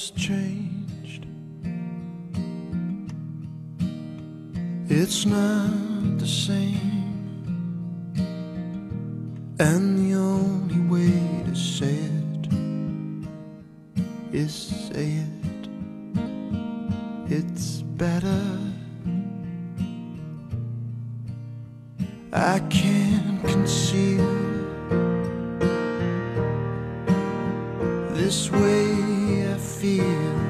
Has changed. It's not the same. And the only way to say it is say it. It's better. I can't conceal this way feel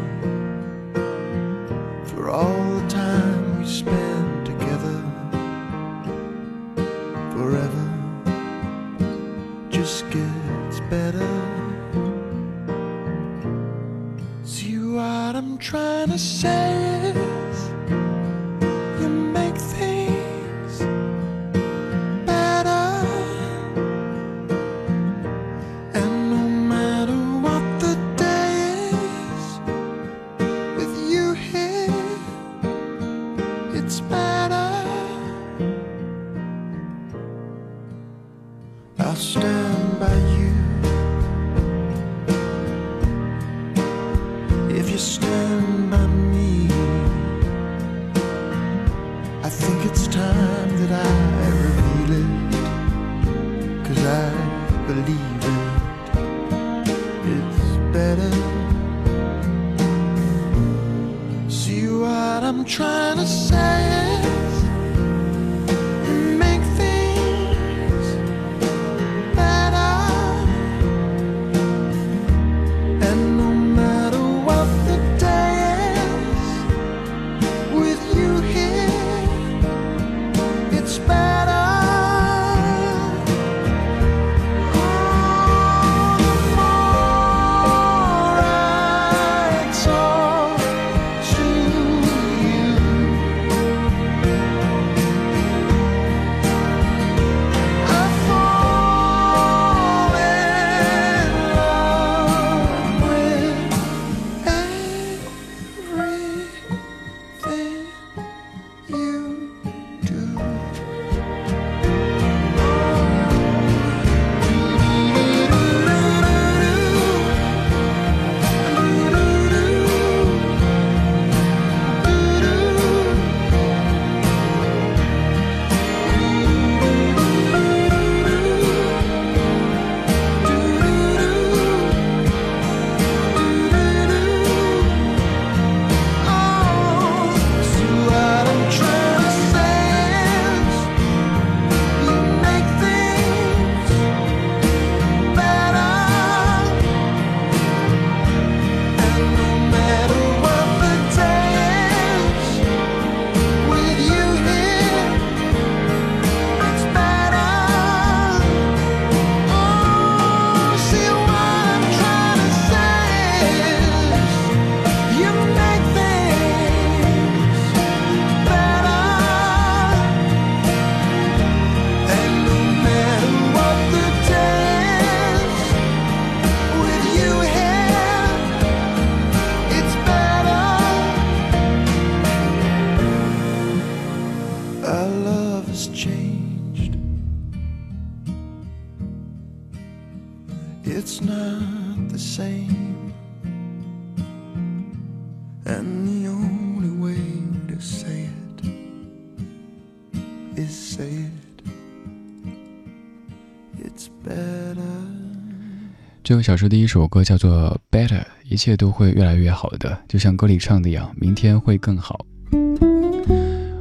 这个小说第一首歌叫做《Better》，一切都会越来越好的，就像歌里唱的一样，明天会更好。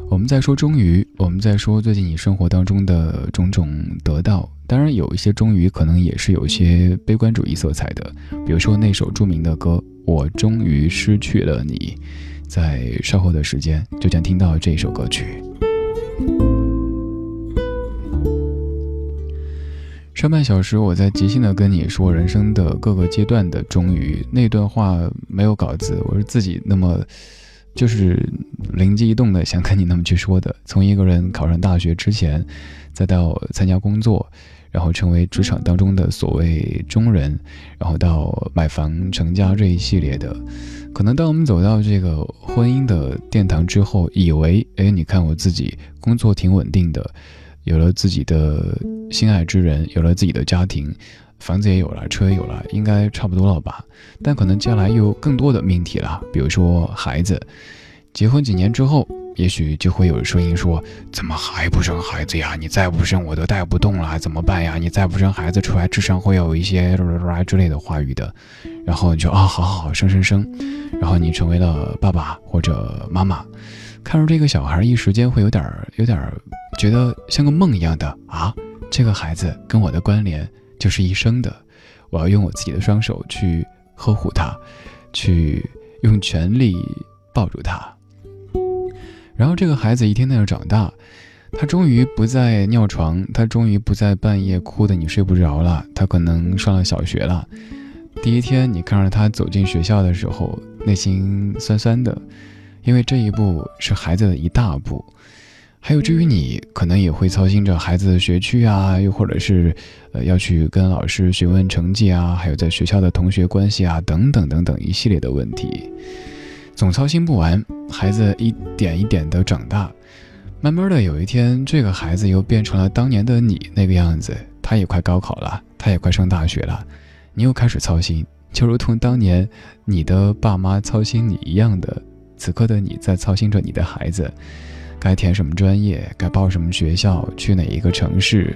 我们在说终于，我们在说最近你生活当中的种种得到，当然有一些终于可能也是有些悲观主义色彩的，比如说那首著名的歌《我终于失去了你》，在稍后的时间就将听到这首歌曲。上半小时我在即兴的跟你说人生的各个阶段的终于，那段话没有稿子，我是自己那么。就是灵机一动的，想跟你那么去说的。从一个人考上大学之前，再到参加工作，然后成为职场当中的所谓中人，然后到买房成家这一系列的，可能当我们走到这个婚姻的殿堂之后，以为，哎，你看我自己工作挺稳定的，有了自己的心爱之人，有了自己的家庭。房子也有了，车也有了，应该差不多了吧？但可能将来又更多的命题了，比如说孩子。结婚几年之后，也许就会有声音说：“怎么还不生孩子呀？你再不生，我都带不动了，怎么办呀？你再不生孩子出来，智商会有一些之类的话语的。”然后你就啊，好好好，生生生。然后你成为了爸爸或者妈妈，看着这个小孩，一时间会有点有点觉得像个梦一样的啊，这个孩子跟我的关联。就是一生的，我要用我自己的双手去呵护他，去用全力抱住他。然后这个孩子一天天的长大，他终于不再尿床，他终于不再半夜哭的你睡不着了。他可能上了小学了，第一天你看着他走进学校的时候，内心酸酸的，因为这一步是孩子的一大步。还有至于你，可能也会操心着孩子的学区啊，又或者是，呃，要去跟老师询问成绩啊，还有在学校的同学关系啊，等等等等一系列的问题，总操心不完。孩子一点一点的长大，慢慢的有一天，这个孩子又变成了当年的你那个样子，他也快高考了，他也快上大学了，你又开始操心，就如同当年你的爸妈操心你一样的，此刻的你在操心着你的孩子。该填什么专业？该报什么学校？去哪一个城市？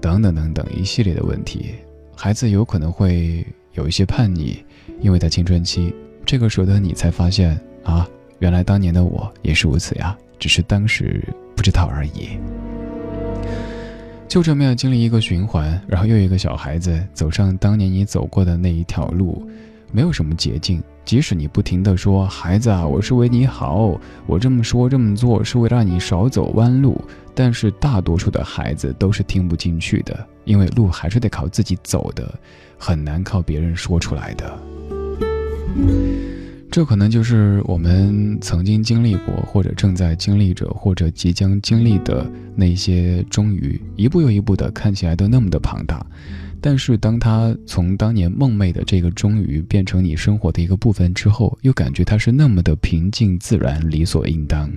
等等等等一系列的问题，孩子有可能会有一些叛逆，因为在青春期，这个时候的你才发现啊，原来当年的我也是如此呀，只是当时不知道而已。就这么样经历一个循环，然后又一个小孩子走上当年你走过的那一条路，没有什么捷径。即使你不停的说“孩子啊，我是为你好，我这么说这么做是为了让你少走弯路”，但是大多数的孩子都是听不进去的，因为路还是得靠自己走的，很难靠别人说出来的。这可能就是我们曾经经历过，或者正在经历着，或者即将经历的那些终于一步又一步的看起来都那么的庞大。但是，当他从当年梦寐的这个终于变成你生活的一个部分之后，又感觉它是那么的平静、自然、理所应当。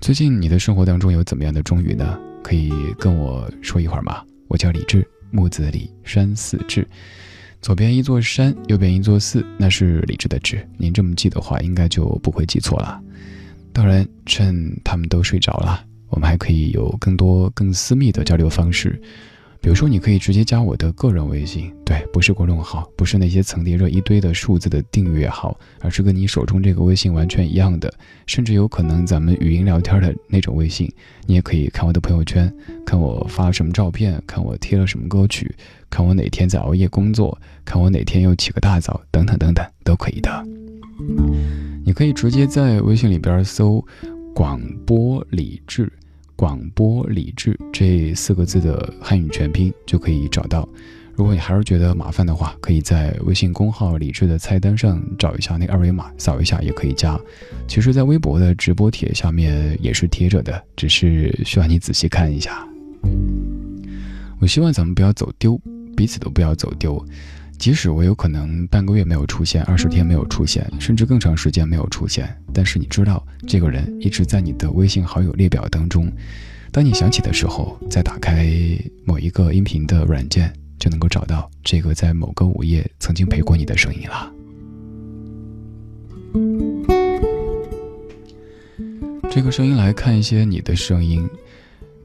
最近你的生活当中有怎么样的终于呢？可以跟我说一会儿吗？我叫李志，木子李，山寺志，左边一座山，右边一座寺，那是李志的志。您这么记的话，应该就不会记错了。当然，趁他们都睡着了，我们还可以有更多更私密的交流方式。比如说，你可以直接加我的个人微信，对，不是公众号，不是那些层叠着一堆的数字的订阅号，而是跟你手中这个微信完全一样的，甚至有可能咱们语音聊天的那种微信。你也可以看我的朋友圈，看我发了什么照片，看我贴了什么歌曲，看我哪天在熬夜工作，看我哪天又起个大早，等等等等，都可以的。你可以直接在微信里边搜“广播理智”。广播理智这四个字的汉语全拼就可以找到。如果你还是觉得麻烦的话，可以在微信公号理智的菜单上找一下那二维码，扫一下也可以加。其实，在微博的直播帖下面也是贴着的，只是需要你仔细看一下。我希望咱们不要走丢，彼此都不要走丢即使我有可能半个月没有出现二十天没有出现甚至更长时间没有出现但是你知道这个人一直在你的微信好友列表当中当你想起的时候再打开某一个音频的软件就能够找到这个在某个午夜曾经陪过你的声音啦。这个声音来看一些你的声音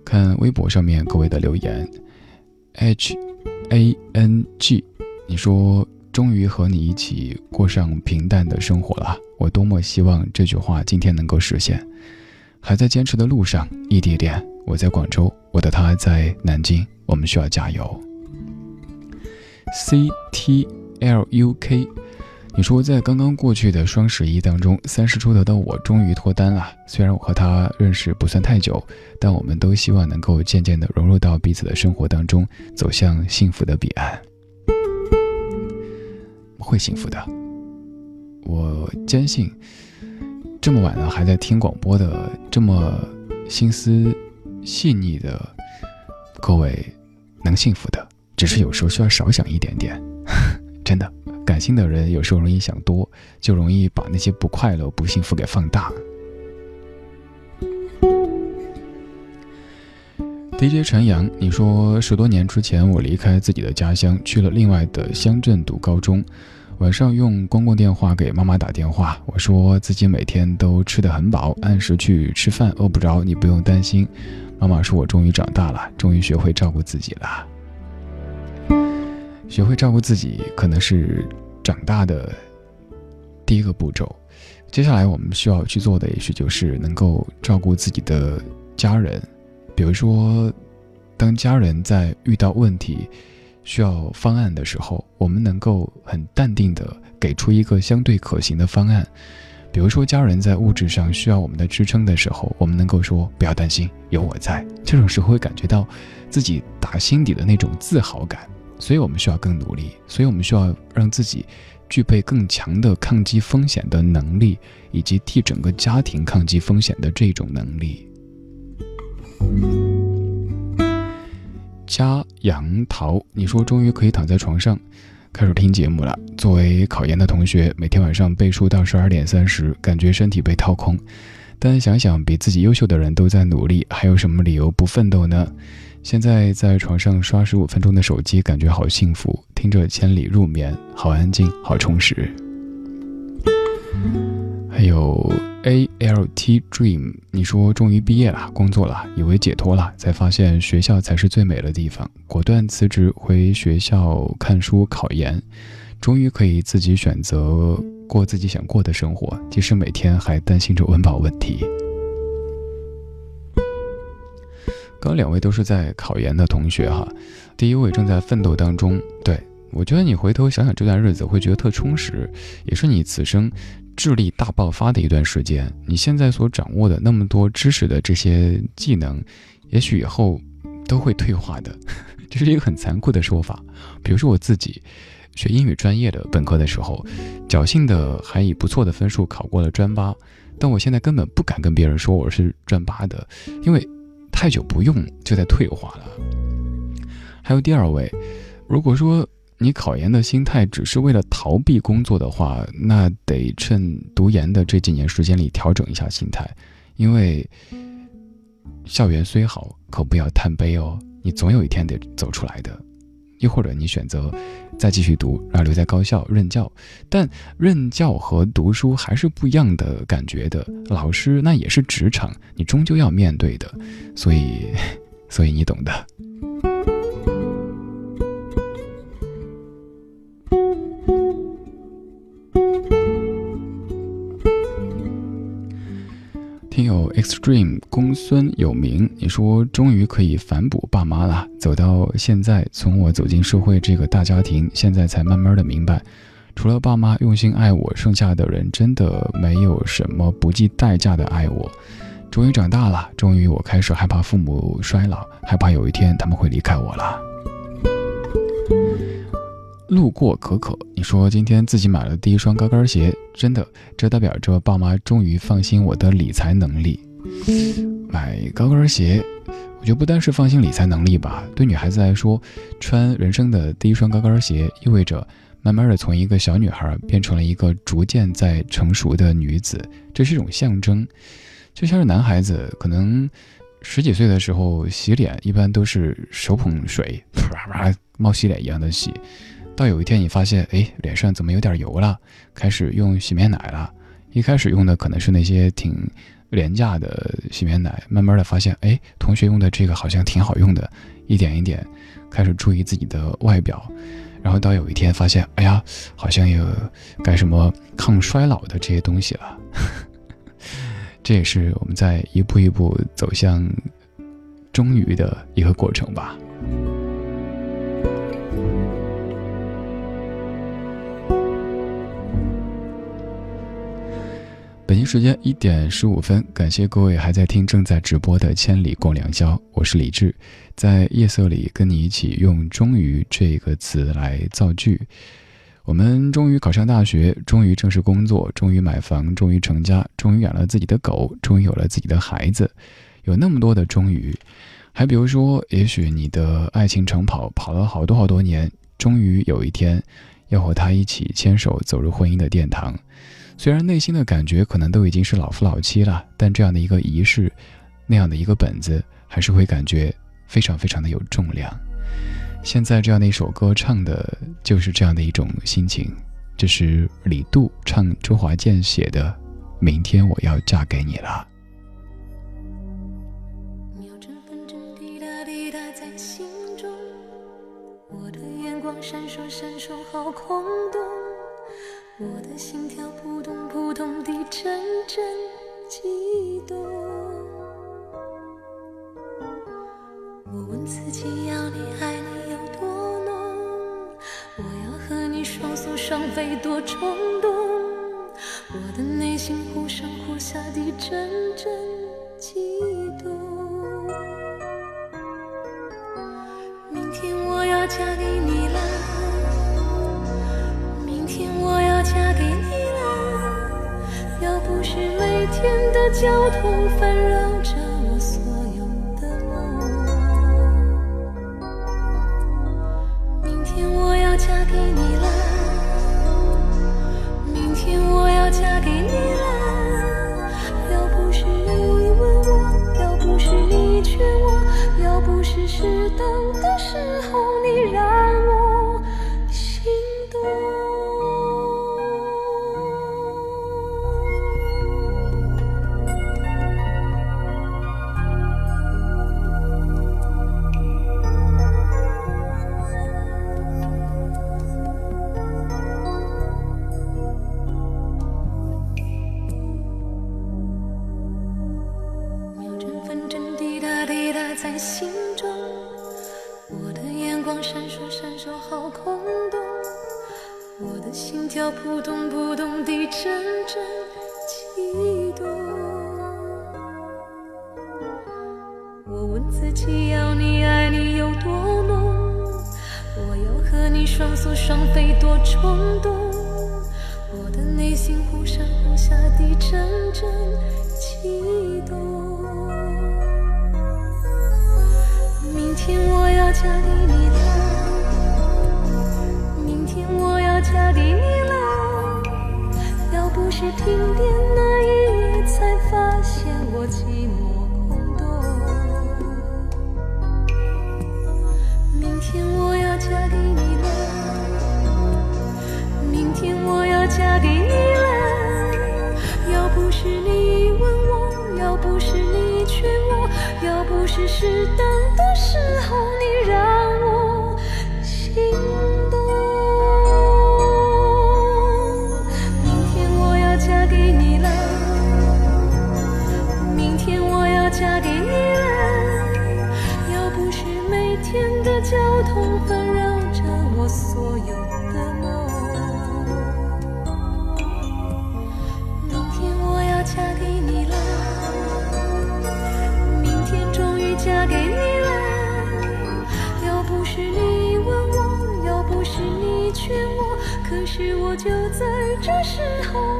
看微博上面各位的留言 h A N G，你说终于和你一起过上平淡的生活了，我多么希望这句话今天能够实现。还在坚持的路上，异地恋，我在广州，我的他在南京，我们需要加油。C T L U K。你说，在刚刚过去的双十一当中，三十出头的我终于脱单了。虽然我和他认识不算太久，但我们都希望能够渐渐地融入到彼此的生活当中，走向幸福的彼岸。会幸福的，我坚信。这么晚了还在听广播的，这么心思细腻的各位，能幸福的，只是有时候需要少想一点点，真的。感性的人有时候容易想多，就容易把那些不快乐、不幸福给放大。DJ 陈阳，你说十多年之前我离开自己的家乡，去了另外的乡镇读高中，晚上用公共电话给妈妈打电话，我说自己每天都吃得很饱，按时去吃饭，饿不着，你不用担心。妈妈说我终于长大了，终于学会照顾自己了。学会照顾自己，可能是长大的第一个步骤。接下来我们需要去做的，也许就是能够照顾自己的家人。比如说，当家人在遇到问题需要方案的时候，我们能够很淡定的给出一个相对可行的方案。比如说，家人在物质上需要我们的支撑的时候，我们能够说不要担心，有我在。这种时候会感觉到自己打心底的那种自豪感。所以我们需要更努力，所以我们需要让自己具备更强的抗击风险的能力，以及替整个家庭抗击风险的这种能力。加杨桃，你说终于可以躺在床上开始听节目了。作为考研的同学，每天晚上背书到十二点三十，感觉身体被掏空。但想想比自己优秀的人都在努力，还有什么理由不奋斗呢？现在在床上刷十五分钟的手机，感觉好幸福。听着《千里入眠》，好安静，好充实。还有 A L T Dream，你说终于毕业了，工作了，以为解脱了，才发现学校才是最美的地方。果断辞职回学校看书考研，终于可以自己选择过自己想过的生活，即使每天还担心着温饱问题。刚两位都是在考研的同学哈，第一位正在奋斗当中。对我觉得你回头想想这段日子，会觉得特充实，也是你此生智力大爆发的一段时间。你现在所掌握的那么多知识的这些技能，也许以后都会退化的，这是一个很残酷的说法。比如说我自己学英语专业的本科的时候，侥幸的还以不错的分数考过了专八，但我现在根本不敢跟别人说我是专八的，因为。太久不用就在退化了。还有第二位，如果说你考研的心态只是为了逃避工作的话，那得趁读研的这几年时间里调整一下心态，因为校园虽好，可不要贪杯哦，你总有一天得走出来的。又或者你选择再继续读，然后留在高校任教，但任教和读书还是不一样的感觉的。老师那也是职场，你终究要面对的，所以，所以你懂的。听友 Extreme 公孙有名，你说终于可以反哺爸妈了。走到现在，从我走进社会这个大家庭，现在才慢慢的明白，除了爸妈用心爱我，剩下的人真的没有什么不计代价的爱我。终于长大了，终于我开始害怕父母衰老，害怕有一天他们会离开我了。路过可可，你说今天自己买了第一双高跟鞋，真的，这代表着爸妈终于放心我的理财能力。买高跟鞋，我觉得不单是放心理财能力吧，对女孩子来说，穿人生的第一双高跟鞋，意味着慢慢的从一个小女孩变成了一个逐渐在成熟的女子，这是一种象征。就像是男孩子，可能十几岁的时候洗脸，一般都是手捧水，啪啪冒洗脸一样的洗。到有一天，你发现，哎，脸上怎么有点油了？开始用洗面奶了。一开始用的可能是那些挺廉价的洗面奶，慢慢的发现，哎，同学用的这个好像挺好用的，一点一点开始注意自己的外表，然后到有一天发现，哎呀，好像有该什么抗衰老的这些东西了。这也是我们在一步一步走向终于的一个过程吧。北京时间一点十五分，感谢各位还在听正在直播的《千里共良宵》，我是李志，在夜色里跟你一起用“终于”这个词来造句。我们终于考上大学，终于正式工作，终于买房，终于成家，终于养了自己的狗，终于有了自己的孩子，有那么多的终于。还比如说，也许你的爱情长跑跑了好多好多年，终于有一天要和他一起牵手走入婚姻的殿堂。虽然内心的感觉可能都已经是老夫老妻了，但这样的一个仪式，那样的一个本子，还是会感觉非常非常的有重量。现在这样的一首歌唱的就是这样的一种心情，这是李杜唱周华健写的《明天我要嫁给你了》。我的眼光闪烁闪烁，好空洞。我的心跳阵阵悸动，我问自己要你爱你有多浓，我要和你双宿双飞多冲动，我的内心忽上忽下的阵阵悸动。明天我要嫁给你的交通烦扰着我所有的梦，明天我要嫁给你了，明天我要嫁给你了，要不是你问我，要不是你劝我，要不是适当的时候交通纷扰着我所有的梦，明天我要嫁给你了，明天终于嫁给你了，要不是你问我，要不是你劝我，可是我就在这时候。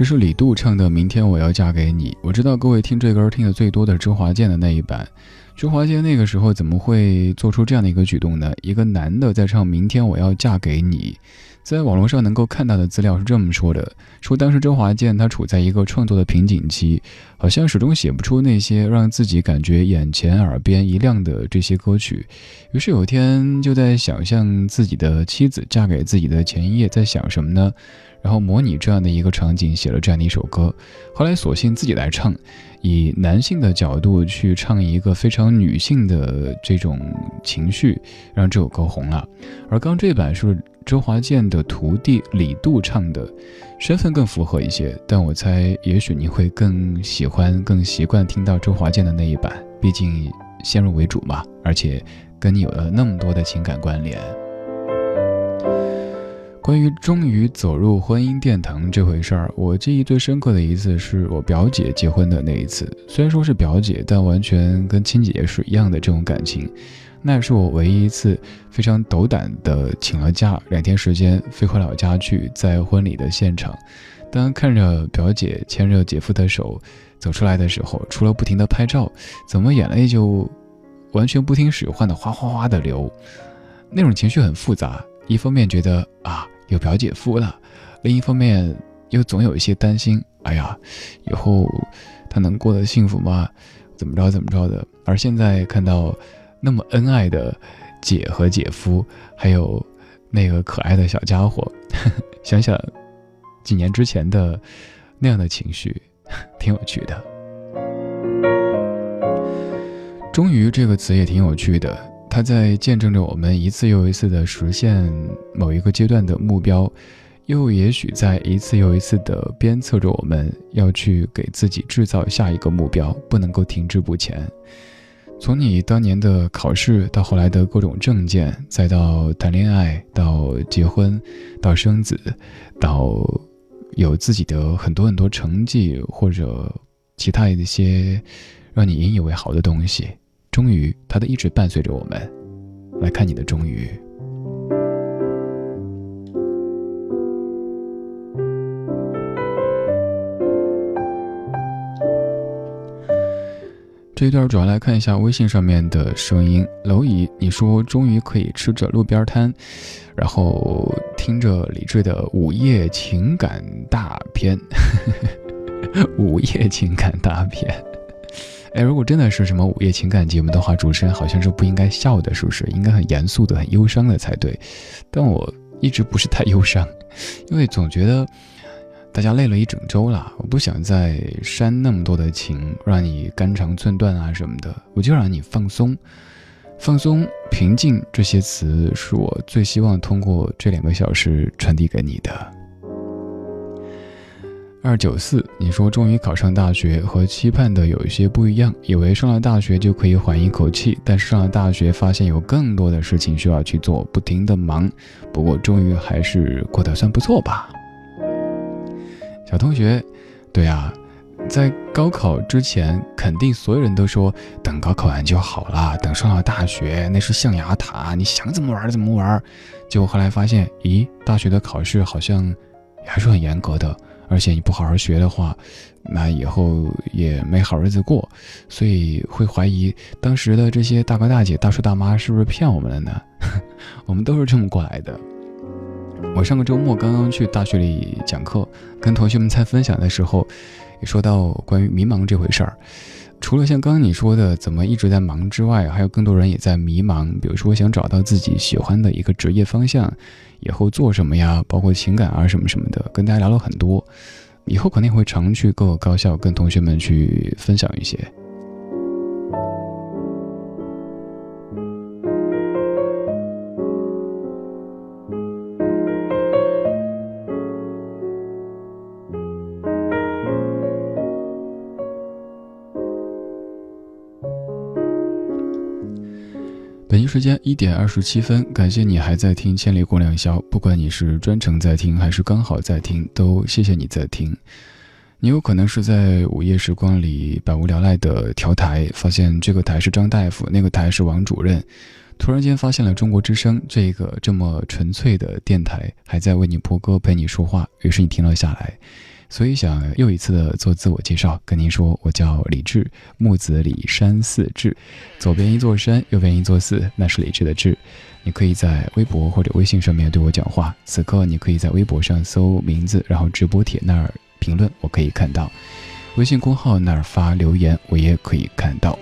这是李杜唱的《明天我要嫁给你》。我知道各位听这歌听的最多的周华健的那一版。周华健那个时候怎么会做出这样的一个举动呢？一个男的在唱《明天我要嫁给你》。在网络上能够看到的资料是这么说的：说当时周华健他处在一个创作的瓶颈期，好像始终写不出那些让自己感觉眼前耳边一亮的这些歌曲。于是有一天就在想象自己的妻子嫁给自己的前一夜在想什么呢？然后模拟这样的一个场景，写了这样的一首歌。后来索性自己来唱，以男性的角度去唱一个非常女性的这种情绪，让这首歌红了。而刚这版是周华健的徒弟李杜唱的，身份更符合一些。但我猜，也许你会更喜欢、更习惯听到周华健的那一版，毕竟先入为主嘛，而且跟你有了那么多的情感关联。关于终于走入婚姻殿堂这回事儿，我记忆最深刻的一次是我表姐结婚的那一次。虽然说是表姐，但完全跟亲姐姐是一样的这种感情。那也是我唯一一次非常斗胆的请了假，两天时间飞回老家去，在婚礼的现场，当看着表姐牵着姐夫的手走出来的时候，除了不停的拍照，怎么眼泪就完全不听使唤的哗哗哗的流，那种情绪很复杂。一方面觉得啊有表姐夫了，另一方面又总有一些担心。哎呀，以后他能过得幸福吗？怎么着怎么着的？而现在看到那么恩爱的姐和姐夫，还有那个可爱的小家伙，想想几年之前的那样的情绪，挺有趣的。终于这个词也挺有趣的。它在见证着我们一次又一次的实现某一个阶段的目标，又也许在一次又一次的鞭策着我们要去给自己制造下一个目标，不能够停滞不前。从你当年的考试到后来的各种证件，再到谈恋爱，到结婚，到生子，到有自己的很多很多成绩或者其他一些让你引以为豪的东西。终于，它都一直伴随着我们。来看你的终于。这一段主要来看一下微信上面的声音。蝼蚁，你说终于可以吃着路边摊，然后听着李志的午夜情感大片，午夜情感大片。哎，如果真的是什么午夜情感节目的话，主持人好像是不应该笑的，是不是？应该很严肃的、很忧伤的才对。但我一直不是太忧伤，因为总觉得大家累了一整周了，我不想再煽那么多的情，让你肝肠寸断啊什么的。我就让你放松、放松、平静，这些词是我最希望通过这两个小时传递给你的。二九四，你说终于考上大学，和期盼的有一些不一样。以为上了大学就可以缓一口气，但是上了大学发现有更多的事情需要去做，不停的忙。不过终于还是过得算不错吧。小同学，对啊，在高考之前，肯定所有人都说等高考完就好了，等上了大学那是象牙塔，你想怎么玩怎么玩。结果后来发现，咦，大学的考试好像还是很严格的。而且你不好好学的话，那以后也没好日子过，所以会怀疑当时的这些大哥大姐、大叔大妈是不是骗我们了呢？我们都是这么过来的。我上个周末刚刚去大学里讲课，跟同学们在分享的时候，也说到关于迷茫这回事儿。除了像刚刚你说的怎么一直在忙之外，还有更多人也在迷茫。比如说想找到自己喜欢的一个职业方向，以后做什么呀？包括情感啊什么什么的，跟大家聊了很多。以后肯定会常去各个高校跟同学们去分享一些。时间一点二十七分，感谢你还在听《千里共良宵》，不管你是专程在听还是刚好在听，都谢谢你在听。你有可能是在午夜时光里百无聊赖的调台，发现这个台是张大夫，那个台是王主任，突然间发现了中国之声这个这么纯粹的电台，还在为你播歌陪你说话，于是你停了下来。所以想又一次的做自我介绍，跟您说，我叫李志，木子李山寺志，左边一座山，右边一座寺，那是李志的志。你可以在微博或者微信上面对我讲话。此刻你可以在微博上搜名字，然后直播帖那儿评论，我可以看到；微信公号那儿发留言，我也可以看到。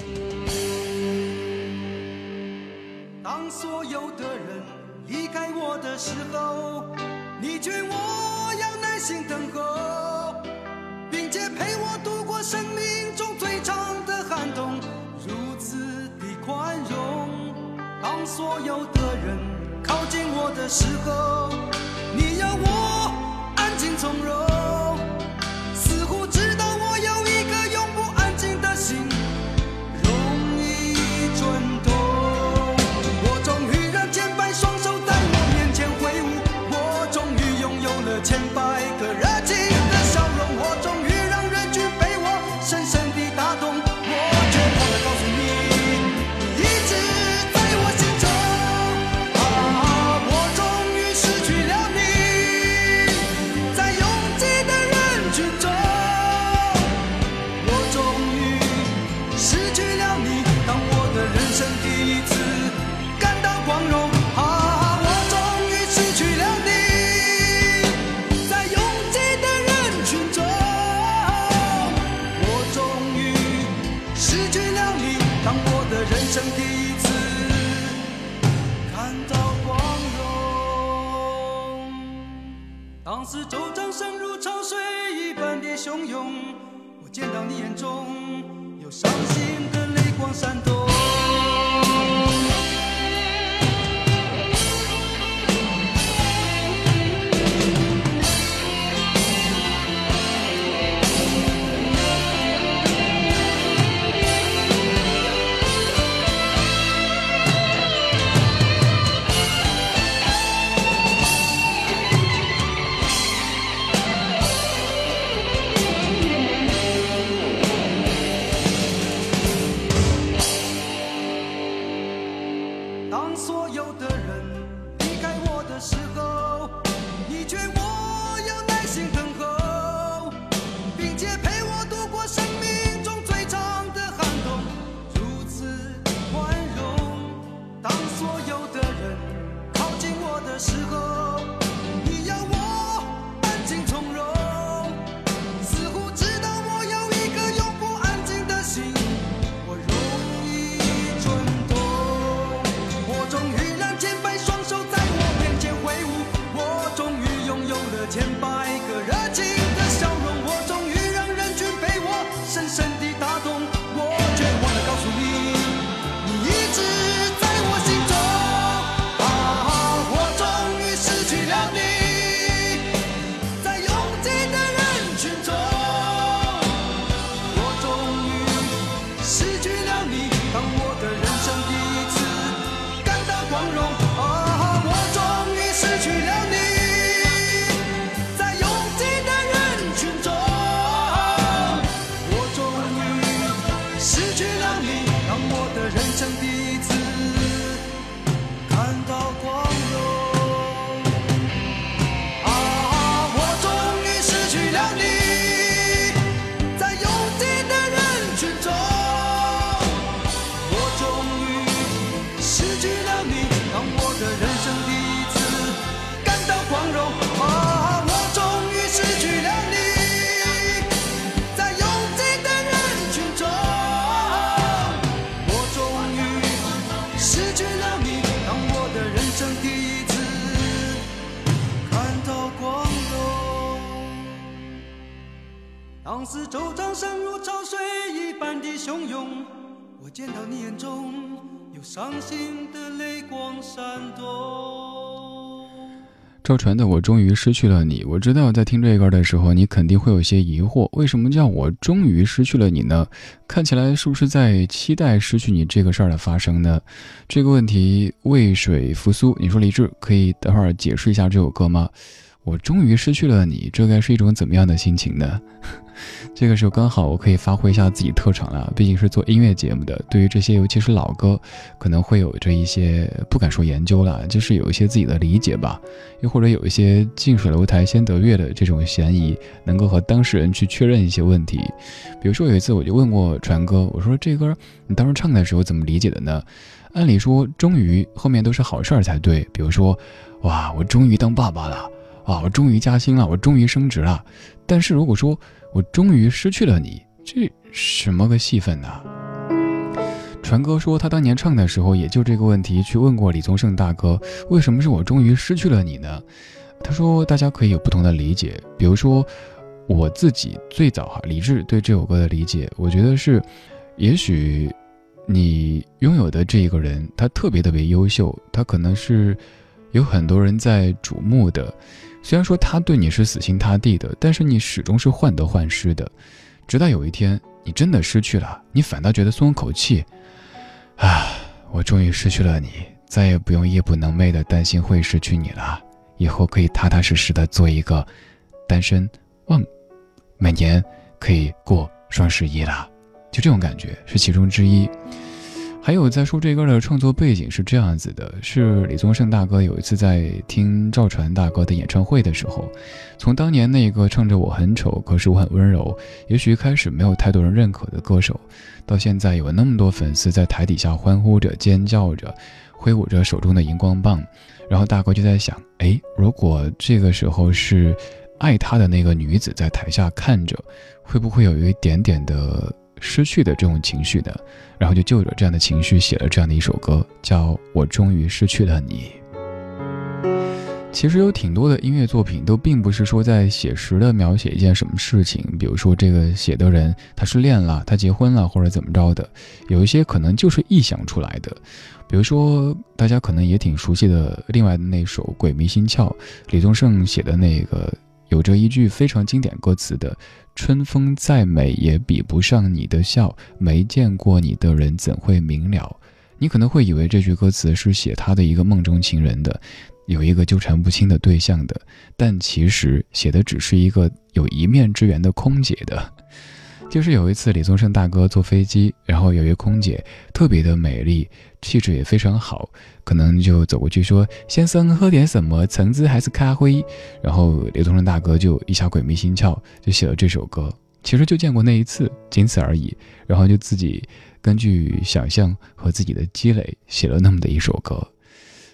所有的人靠近我的时候，你要我安静从容，当四周掌声如潮水一般的汹涌，我见到你眼中有伤心的泪光闪动。周掌声如潮水一般的汹涌，我见到你眼中有伤心的泪光闪动。赵传的《我终于失去了你》，我知道在听这歌的时候，你肯定会有些疑惑，为什么叫我终于失去了你呢？看起来是不是在期待失去你这个事儿的发生呢？这个问题渭水复苏，你说李志可以等会儿解释一下这首歌吗？我终于失去了你，这该是一种怎么样的心情呢？这个时候刚好我可以发挥一下自己特长了，毕竟是做音乐节目的。对于这些，尤其是老歌，可能会有着一些不敢说研究了，就是有一些自己的理解吧，又或者有一些近水楼台先得月的这种嫌疑，能够和当事人去确认一些问题。比如说有一次，我就问过传哥，我说这歌你当时唱的时候怎么理解的呢？按理说，终于后面都是好事儿才对，比如说，哇，我终于当爸爸了。啊！我终于加薪了，我终于升职了。但是如果说我终于失去了你，这什么个戏份呢？传哥说他当年唱的时候，也就这个问题去问过李宗盛大哥，为什么是我终于失去了你呢？他说大家可以有不同的理解，比如说我自己最早哈李志对这首歌的理解，我觉得是，也许你拥有的这一个人他特别特别优秀，他可能是有很多人在瞩目的。虽然说他对你是死心塌地的，但是你始终是患得患失的，直到有一天你真的失去了，你反倒觉得松了口气，啊，我终于失去了你，再也不用夜不能寐的担心会失去你了，以后可以踏踏实实的做一个单身汪，每年可以过双十一了，就这种感觉是其中之一。还有在说这歌的创作背景是这样子的：是李宗盛大哥有一次在听赵传大哥的演唱会的时候，从当年那个唱着我很丑，可是我很温柔，也许一开始没有太多人认可的歌手，到现在有那么多粉丝在台底下欢呼着、尖叫着、挥舞着手中的荧光棒，然后大哥就在想：哎，如果这个时候是爱他的那个女子在台下看着，会不会有一点点的？失去的这种情绪的，然后就就着这样的情绪写了这样的一首歌，叫《我终于失去了你》。其实有挺多的音乐作品都并不是说在写实的描写一件什么事情，比如说这个写的人他失恋了，他结婚了或者怎么着的，有一些可能就是臆想出来的。比如说大家可能也挺熟悉的另外的那首《鬼迷心窍》，李宗盛写的那个。有着一句非常经典歌词的：“春风再美也比不上你的笑，没见过你的人怎会明了？”你可能会以为这句歌词是写他的一个梦中情人的，有一个纠缠不清的对象的，但其实写的只是一个有一面之缘的空姐的。就是有一次李宗盛大哥坐飞机，然后有一空姐特别的美丽，气质也非常好，可能就走过去说：“先生喝点什么？橙子还是咖啡？”然后李宗盛大哥就一下鬼迷心窍，就写了这首歌。其实就见过那一次，仅此而已。然后就自己根据想象和自己的积累写了那么的一首歌。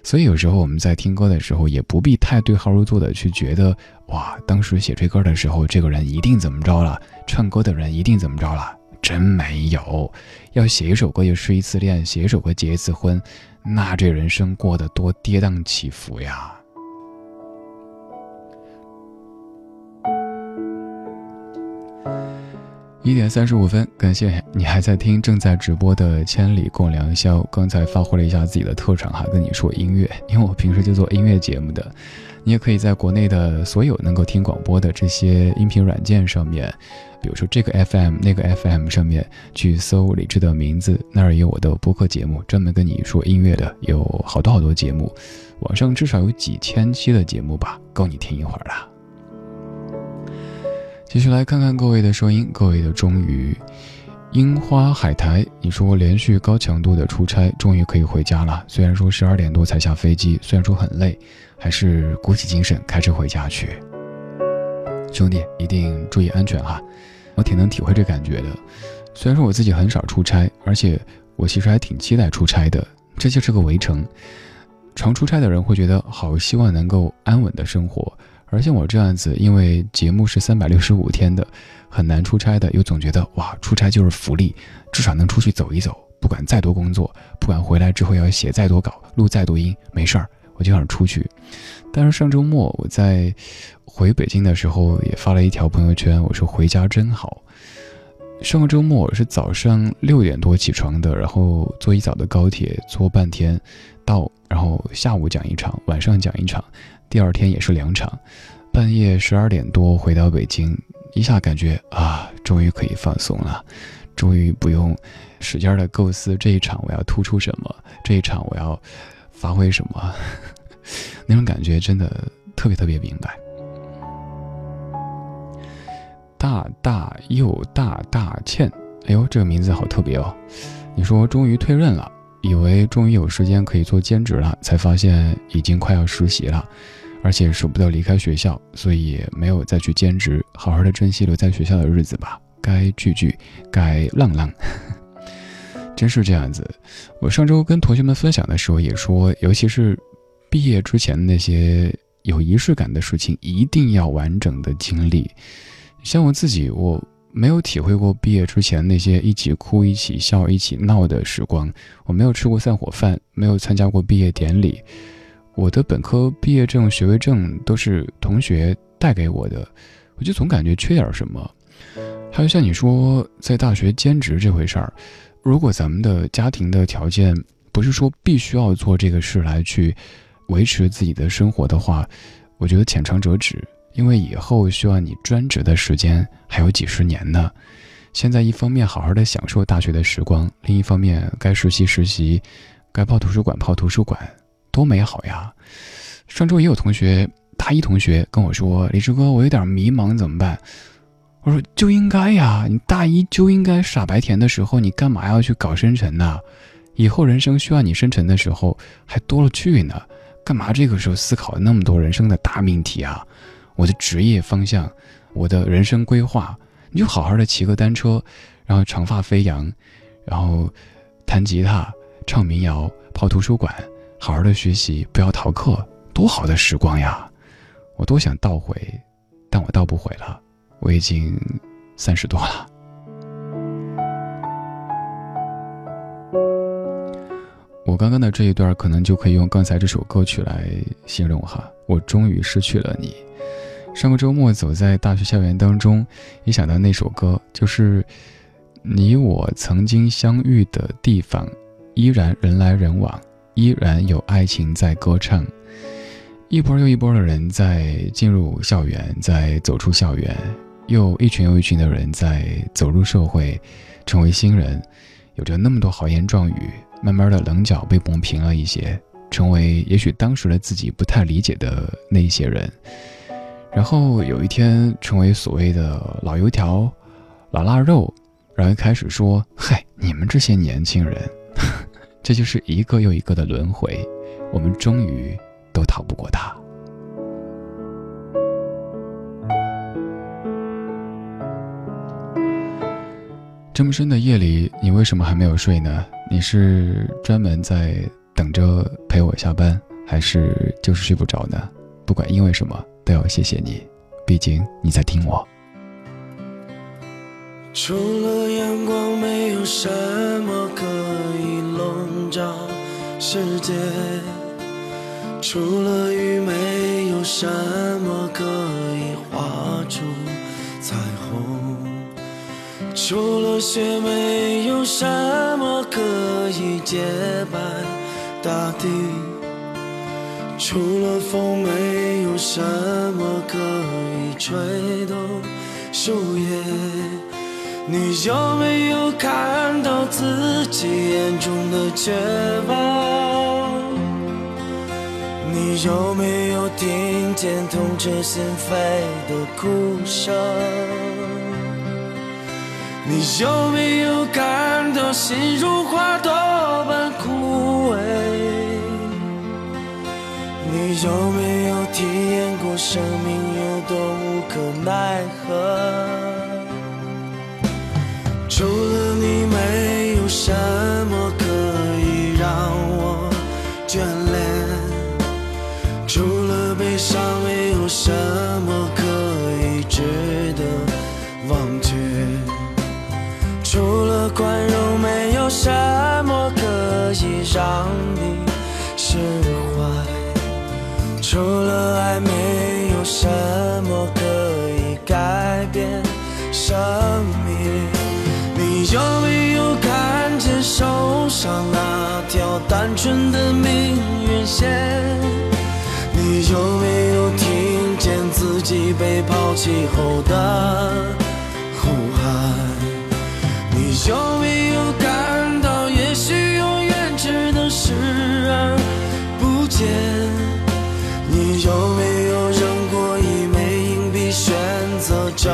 所以有时候我们在听歌的时候，也不必太对号入座的去觉得，哇，当时写这歌的时候，这个人一定怎么着了，唱歌的人一定怎么着了，真没有。要写一首歌就失一次恋，写一首歌结一次婚，那这人生过得多跌宕起伏呀。一点三十五分，感谢你还在听正在直播的《千里共良宵》。刚才发挥了一下自己的特长，哈，跟你说音乐，因为我平时就做音乐节目的。你也可以在国内的所有能够听广播的这些音频软件上面，比如说这个 FM、那个 FM 上面去搜李志的名字，那儿有我的播客节目，专门跟你说音乐的，有好多好多节目，网上至少有几千期的节目吧，够你听一会儿了。继续来看看各位的声音，各位的终于，樱花海苔，你说连续高强度的出差，终于可以回家了。虽然说十二点多才下飞机，虽然说很累，还是鼓起精神开车回家去。兄弟，一定注意安全哈！我挺能体会这感觉的。虽然说我自己很少出差，而且我其实还挺期待出差的。这就是个围城，常出差的人会觉得好希望能够安稳的生活。而像我这样子，因为节目是三百六十五天的，很难出差的，又总觉得哇，出差就是福利，至少能出去走一走，不管再多工作，不管回来之后要写再多稿、录再多音，没事儿，我就想出去。但是上周末我在回北京的时候，也发了一条朋友圈，我说回家真好。上个周末我是早上六点多起床的，然后坐一早的高铁，坐半天到，然后下午讲一场，晚上讲一场。第二天也是两场，半夜十二点多回到北京，一下感觉啊，终于可以放松了，终于不用使劲的构思这一场我要突出什么，这一场我要发挥什么，那种感觉真的特别特别明白。大大又大大欠。哎呦，这个名字好特别哦！你说终于退任了，以为终于有时间可以做兼职了，才发现已经快要实习了，而且舍不得离开学校，所以也没有再去兼职，好好的珍惜留在学校的日子吧。该聚聚，该浪浪，真是这样子。我上周跟同学们分享的时候也说，尤其是毕业之前那些有仪式感的事情，一定要完整的经历。像我自己，我没有体会过毕业之前那些一起哭、一起笑、一起闹的时光。我没有吃过散伙饭，没有参加过毕业典礼。我的本科毕业证、学位证都是同学带给我的，我就总感觉缺点什么。还有像你说在大学兼职这回事儿，如果咱们的家庭的条件不是说必须要做这个事来去维持自己的生活的话，我觉得浅尝辄止，因为以后需要你专职的时间还有几十年呢。现在一方面好好的享受大学的时光，另一方面该实习实习，该泡图书馆泡图书馆，多美好呀！上周也有同学大一同学跟我说：“李志哥，我有点迷茫，怎么办？”我说就应该呀，你大一就应该傻白甜的时候，你干嘛要去搞深沉呢？以后人生需要你深沉的时候还多了去呢，干嘛这个时候思考那么多人生的大命题啊？我的职业方向，我的人生规划，你就好好的骑个单车，然后长发飞扬，然后弹吉他、唱民谣、泡图书馆，好好的学习，不要逃课，多好的时光呀！我多想倒回，但我倒不回了。我已经三十多了。我刚刚的这一段可能就可以用刚才这首歌曲来形容哈。我终于失去了你。上个周末走在大学校园当中，一想到那首歌，就是你我曾经相遇的地方，依然人来人往，依然有爱情在歌唱。一波又一波的人在进入校园，在走出校园。又一群又一群的人在走入社会，成为新人，有着那么多豪言壮语，慢慢的棱角被磨平了一些，成为也许当时的自己不太理解的那一些人，然后有一天成为所谓的老油条、老腊肉，然后开始说：“嗨，你们这些年轻人，这就是一个又一个的轮回，我们终于都逃不过它。”这么深的夜里，你为什么还没有睡呢？你是专门在等着陪我下班，还是就是睡不着呢？不管因为什么，都要谢谢你，毕竟你在听我。除了阳光，没有什么可世界；除了雨，没有什么可以画出彩虹。除了雪，没有什么可以洁白大地；除了风，没有什么可以吹动树叶。你有没有看到自己眼中的绝望？你有没有听见痛彻心扉的哭声？你有没有感到心如花朵般枯萎？你有没有体验过生命有多无可奈何？除了你，没有什么可以让我眷恋；除了悲伤，没有什么可以值得忘却。除了宽容，没有什么可以让你释怀；除了爱，没有什么可以改变生上那条单纯的命运线？你有没有听见自己被抛弃后的呼喊？你有没有感到，也许永远只能视而不见？你有没有扔过一枚硬币，选择挣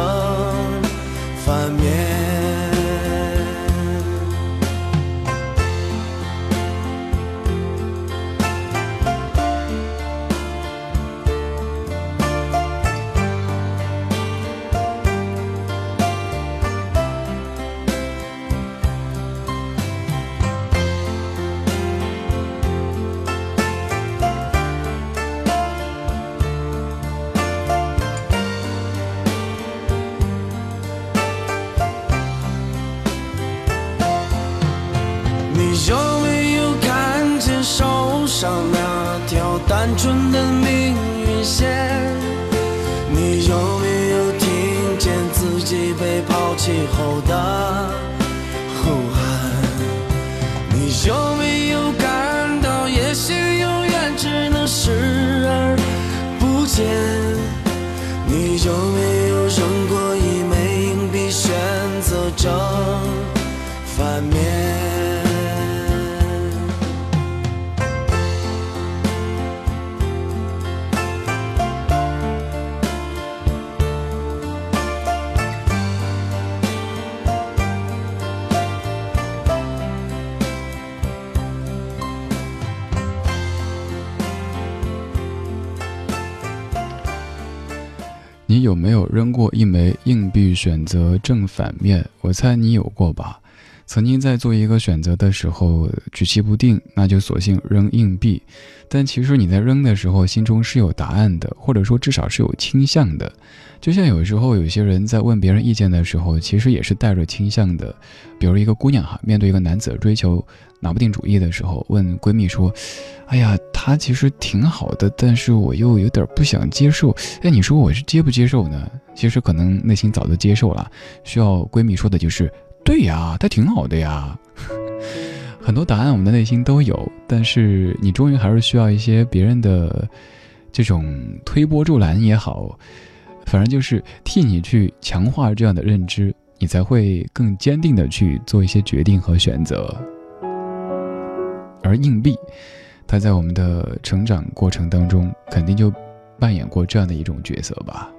硬币，选择正反面？我猜你有过吧。曾经在做一个选择的时候举棋不定，那就索性扔硬币。但其实你在扔的时候，心中是有答案的，或者说至少是有倾向的。就像有时候有些人在问别人意见的时候，其实也是带着倾向的。比如一个姑娘哈，面对一个男子的追求，拿不定主意的时候，问闺蜜说：“哎呀，他其实挺好的，但是我又有点不想接受。哎，你说我是接不接受呢？”其实可能内心早就接受了，需要闺蜜说的就是：“对呀，他挺好的呀。”很多答案我们的内心都有，但是你终于还是需要一些别人的这种推波助澜也好。反正就是替你去强化这样的认知，你才会更坚定的去做一些决定和选择。而硬币，它在我们的成长过程当中，肯定就扮演过这样的一种角色吧。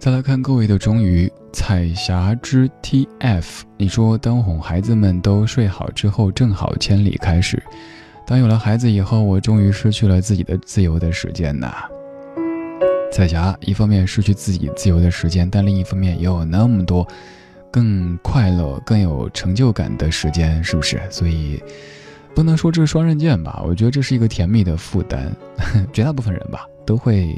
再来看各位的终于彩霞之 TF，你说当哄孩子们都睡好之后，正好千里开始。当有了孩子以后，我终于失去了自己的自由的时间呐。彩霞一方面失去自己自由的时间，但另一方面也有那么多更快乐、更有成就感的时间，是不是？所以不能说这是双刃剑吧？我觉得这是一个甜蜜的负担。绝大部分人吧，都会。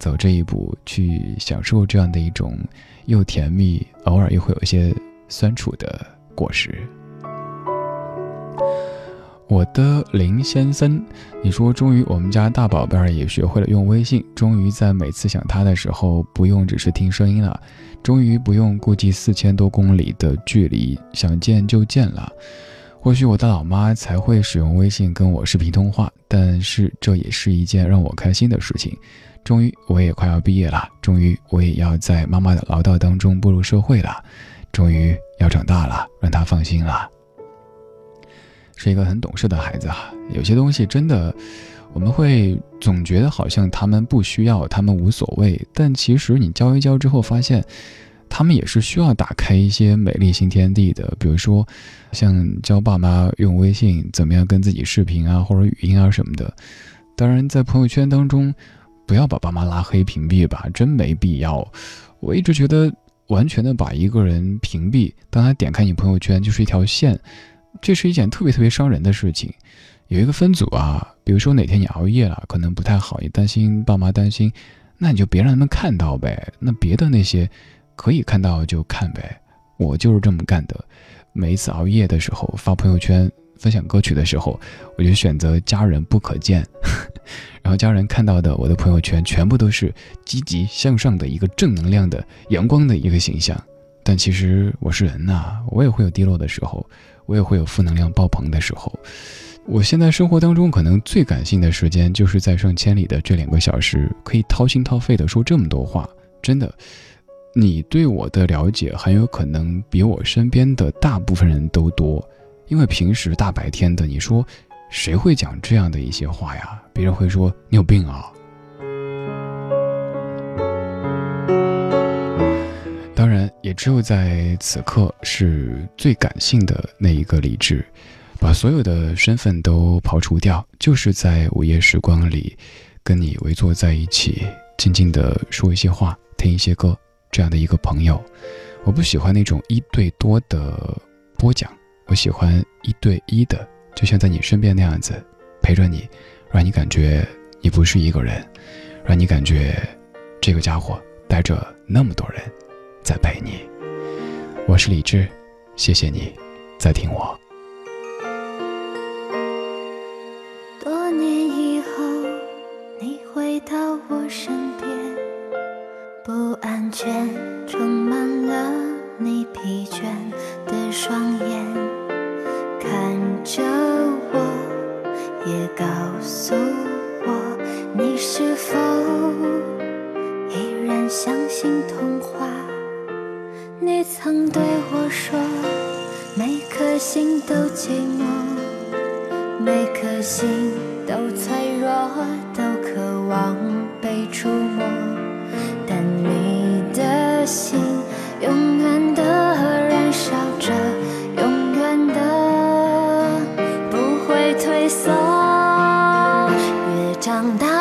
走这一步去享受这样的一种又甜蜜，偶尔又会有一些酸楚的果实。我的林先生，你说终于我们家大宝贝儿也学会了用微信，终于在每次想他的时候不用只是听声音了，终于不用顾及四千多公里的距离，想见就见了。或许我的老妈才会使用微信跟我视频通话，但是这也是一件让我开心的事情。终于，我也快要毕业了。终于，我也要在妈妈的唠叨当中步入社会了。终于要长大了，让她放心了。是一个很懂事的孩子啊。有些东西真的，我们会总觉得好像他们不需要，他们无所谓。但其实你教一教之后，发现他们也是需要打开一些美丽新天地的。比如说，像教爸妈用微信怎么样跟自己视频啊，或者语音啊什么的。当然，在朋友圈当中。不要把爸妈拉黑屏蔽吧，真没必要。我一直觉得，完全的把一个人屏蔽，当他点开你朋友圈就是一条线，这是一件特别特别伤人的事情。有一个分组啊，比如说哪天你熬夜了，可能不太好，也担心爸妈担心，那你就别让他们看到呗。那别的那些可以看到就看呗。我就是这么干的，每一次熬夜的时候发朋友圈。分享歌曲的时候，我就选择家人不可见，然后家人看到的我的朋友圈全部都是积极向上的一个正能量的阳光的一个形象。但其实我是人呐，我也会有低落的时候，我也会有负能量爆棚的时候。我现在生活当中可能最感性的时间，就是在上千里的这两个小时，可以掏心掏肺的说这么多话。真的，你对我的了解很有可能比我身边的大部分人都多。因为平时大白天的，你说谁会讲这样的一些话呀？别人会说你有病啊。当然，也只有在此刻是最感性的那一个理智，把所有的身份都刨除掉，就是在午夜时光里，跟你围坐在一起，静静的说一些话，听一些歌，这样的一个朋友。我不喜欢那种一对多的播讲。我喜欢一对一的就像在你身边那样子陪着你让你感觉你不是一个人让你感觉这个家伙带着那么多人在陪你。我是李智谢谢你在听我。多年以后你回到我身边不安全充满了你疲倦的双眼。看着我，也告诉我，你是否依然相信童话？你曾对我说，每颗心都寂寞，每颗心都脆弱，都渴望被触摸。但你的心永越长大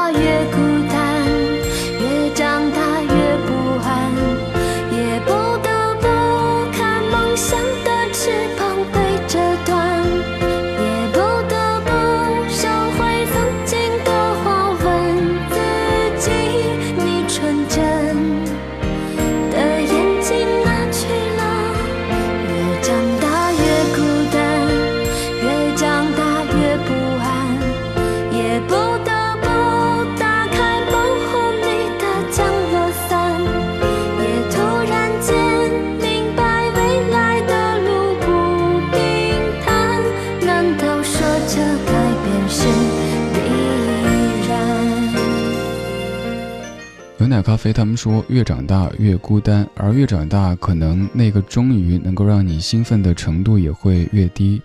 牛奶咖啡他们说，越长大越孤单，而越长大，可能那个终于能够让你兴奋的程度也会越低。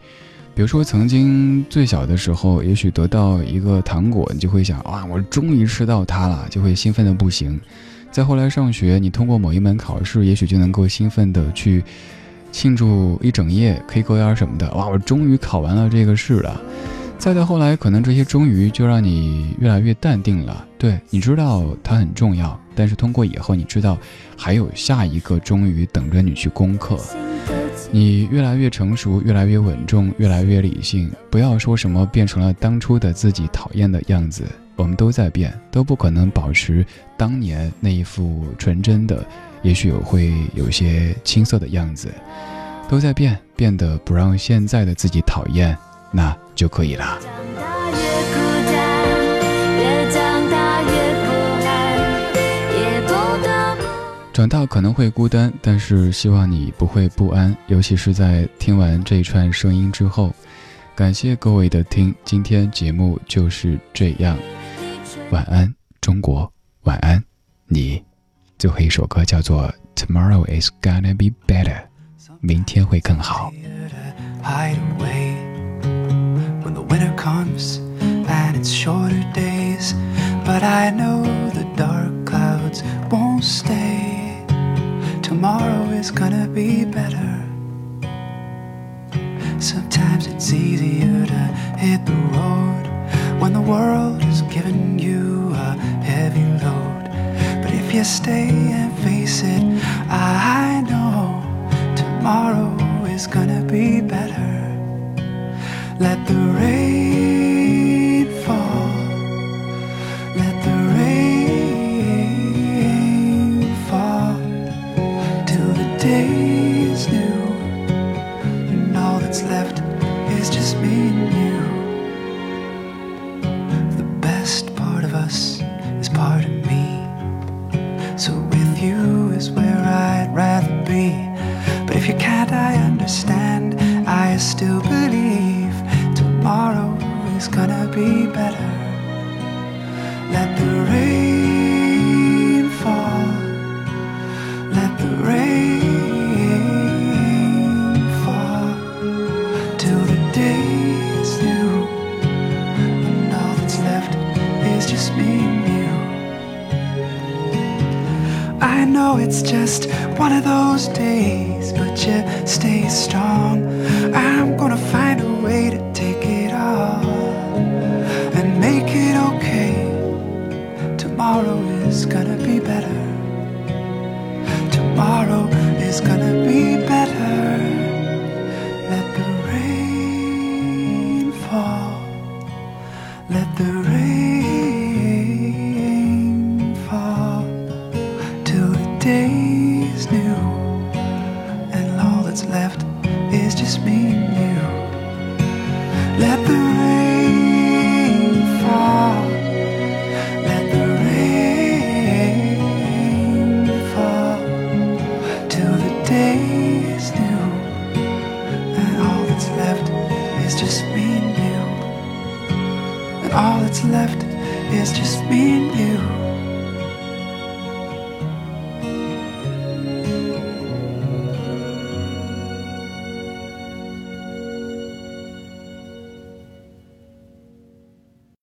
比如说，曾经最小的时候，也许得到一个糖果，你就会想，哇，我终于吃到它了，就会兴奋的不行。再后来上学，你通过某一门考试，也许就能够兴奋的去庆祝一整夜，K 歌呀什么的，哇，我终于考完了这个试了。再到后来，可能这些终于就让你越来越淡定了。对，你知道它很重要，但是通过以后，你知道还有下一个终于等着你去攻克。你越来越成熟，越来越稳重，越来越理性。不要说什么变成了当初的自己讨厌的样子，我们都在变，都不可能保持当年那一副纯真的，也许有会有些青涩的样子，都在变，变得不让现在的自己讨厌，那就可以了。长大可能会孤单，但是希望你不会不安，尤其是在听完这一串声音之后。感谢各位的听，今天节目就是这样。晚安，中国，晚安，你。最后一首歌叫做《Tomorrow Is Gonna Be Better》，明天会更好。hide away when the winter comes and it's shorter days. But I know the dark clouds won't stay. Tomorrow is gonna be better. Sometimes it's easier to hit the road when the world is giving you a heavy load. But if you stay and face it, I know tomorrow is gonna be better. Let the rain